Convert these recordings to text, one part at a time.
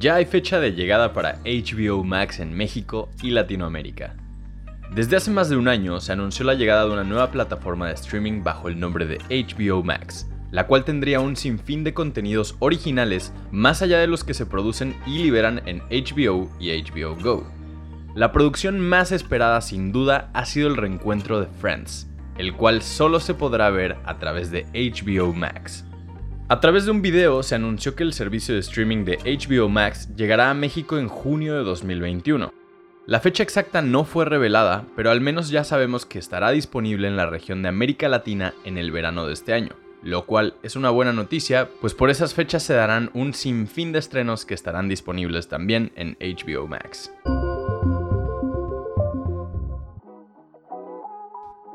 Ya hay fecha de llegada para HBO Max en México y Latinoamérica. Desde hace más de un año se anunció la llegada de una nueva plataforma de streaming bajo el nombre de HBO Max, la cual tendría un sinfín de contenidos originales más allá de los que se producen y liberan en HBO y HBO Go. La producción más esperada sin duda ha sido el reencuentro de Friends, el cual solo se podrá ver a través de HBO Max. A través de un video se anunció que el servicio de streaming de HBO Max llegará a México en junio de 2021. La fecha exacta no fue revelada, pero al menos ya sabemos que estará disponible en la región de América Latina en el verano de este año, lo cual es una buena noticia, pues por esas fechas se darán un sinfín de estrenos que estarán disponibles también en HBO Max.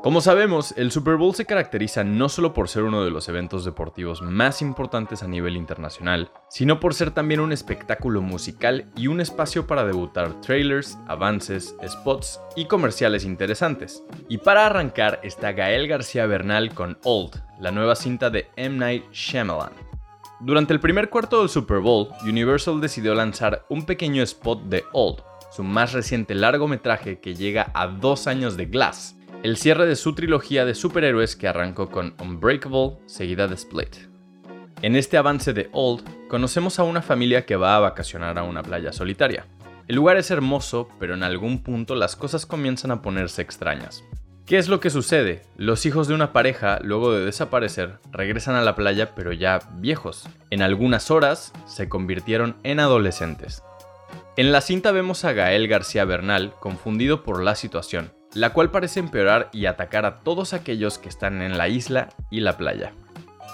Como sabemos, el Super Bowl se caracteriza no solo por ser uno de los eventos deportivos más importantes a nivel internacional, sino por ser también un espectáculo musical y un espacio para debutar trailers, avances, spots y comerciales interesantes. Y para arrancar está Gael García Bernal con Old, la nueva cinta de M. Night Shyamalan. Durante el primer cuarto del Super Bowl, Universal decidió lanzar un pequeño spot de Old, su más reciente largometraje que llega a dos años de Glass, el cierre de su trilogía de superhéroes que arrancó con Unbreakable, seguida de Split. En este avance de Old, conocemos a una familia que va a vacacionar a una playa solitaria. El lugar es hermoso, pero en algún punto las cosas comienzan a ponerse extrañas. ¿Qué es lo que sucede? Los hijos de una pareja, luego de desaparecer, regresan a la playa pero ya viejos. En algunas horas se convirtieron en adolescentes. En la cinta vemos a Gael García Bernal confundido por la situación, la cual parece empeorar y atacar a todos aquellos que están en la isla y la playa.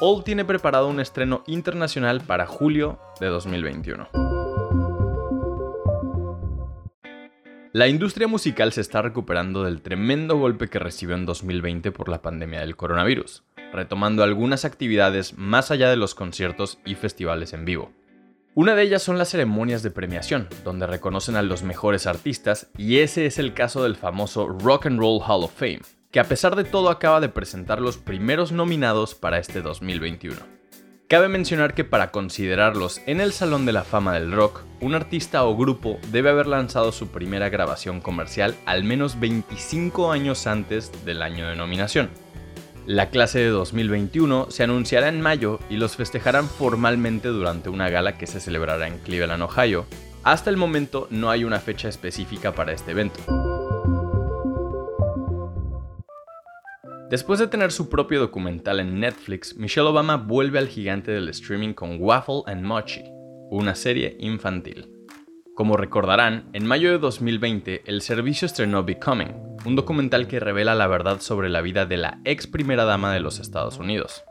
Old tiene preparado un estreno internacional para julio de 2021. La industria musical se está recuperando del tremendo golpe que recibió en 2020 por la pandemia del coronavirus, retomando algunas actividades más allá de los conciertos y festivales en vivo. Una de ellas son las ceremonias de premiación, donde reconocen a los mejores artistas, y ese es el caso del famoso Rock and Roll Hall of Fame, que a pesar de todo acaba de presentar los primeros nominados para este 2021. Cabe mencionar que para considerarlos en el Salón de la Fama del Rock, un artista o grupo debe haber lanzado su primera grabación comercial al menos 25 años antes del año de nominación. La clase de 2021 se anunciará en mayo y los festejarán formalmente durante una gala que se celebrará en Cleveland, Ohio. Hasta el momento no hay una fecha específica para este evento. Después de tener su propio documental en Netflix, Michelle Obama vuelve al gigante del streaming con Waffle and Mochi, una serie infantil. Como recordarán, en mayo de 2020 el servicio estrenó Becoming, un documental que revela la verdad sobre la vida de la ex primera dama de los Estados Unidos.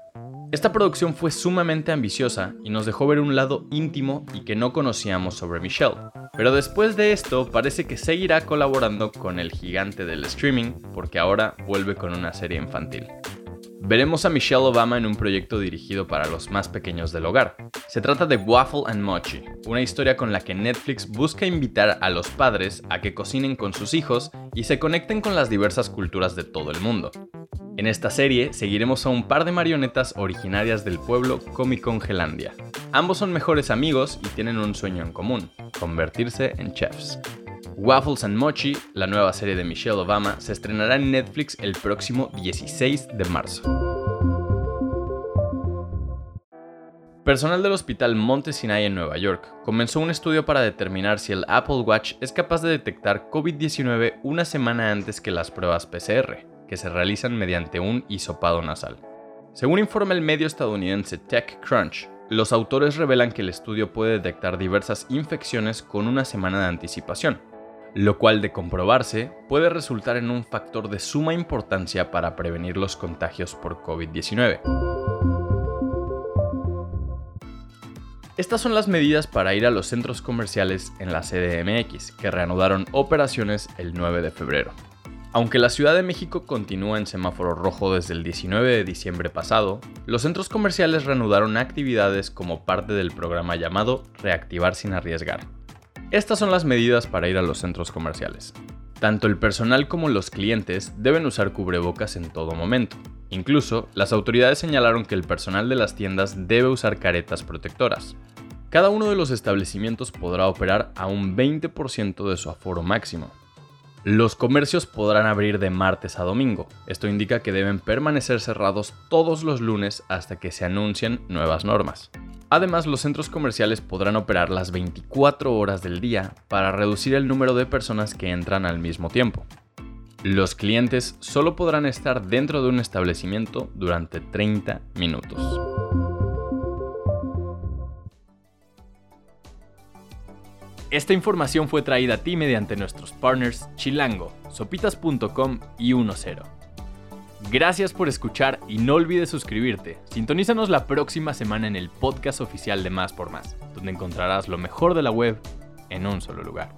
Esta producción fue sumamente ambiciosa y nos dejó ver un lado íntimo y que no conocíamos sobre Michelle. Pero después de esto parece que seguirá colaborando con el gigante del streaming porque ahora vuelve con una serie infantil. Veremos a Michelle Obama en un proyecto dirigido para los más pequeños del hogar. Se trata de Waffle and Mochi, una historia con la que Netflix busca invitar a los padres a que cocinen con sus hijos y se conecten con las diversas culturas de todo el mundo. En esta serie seguiremos a un par de marionetas originarias del pueblo Comicongelandia. Ambos son mejores amigos y tienen un sueño en común, convertirse en chefs. Waffles and Mochi, la nueva serie de Michelle Obama, se estrenará en Netflix el próximo 16 de marzo. Personal del Hospital Monte Sinai en Nueva York comenzó un estudio para determinar si el Apple Watch es capaz de detectar COVID-19 una semana antes que las pruebas PCR, que se realizan mediante un hisopado nasal. Según informa el medio estadounidense TechCrunch, los autores revelan que el estudio puede detectar diversas infecciones con una semana de anticipación, lo cual de comprobarse puede resultar en un factor de suma importancia para prevenir los contagios por COVID-19. Estas son las medidas para ir a los centros comerciales en la CDMX, que reanudaron operaciones el 9 de febrero. Aunque la Ciudad de México continúa en semáforo rojo desde el 19 de diciembre pasado, los centros comerciales reanudaron actividades como parte del programa llamado Reactivar sin arriesgar, estas son las medidas para ir a los centros comerciales. Tanto el personal como los clientes deben usar cubrebocas en todo momento. Incluso, las autoridades señalaron que el personal de las tiendas debe usar caretas protectoras. Cada uno de los establecimientos podrá operar a un 20% de su aforo máximo. Los comercios podrán abrir de martes a domingo. Esto indica que deben permanecer cerrados todos los lunes hasta que se anuncien nuevas normas. Además, los centros comerciales podrán operar las 24 horas del día para reducir el número de personas que entran al mismo tiempo. Los clientes solo podrán estar dentro de un establecimiento durante 30 minutos. Esta información fue traída a ti mediante nuestros partners Chilango, sopitas.com y 10. Gracias por escuchar y no olvides suscribirte. Sintonízanos la próxima semana en el podcast oficial de Más por Más, donde encontrarás lo mejor de la web en un solo lugar.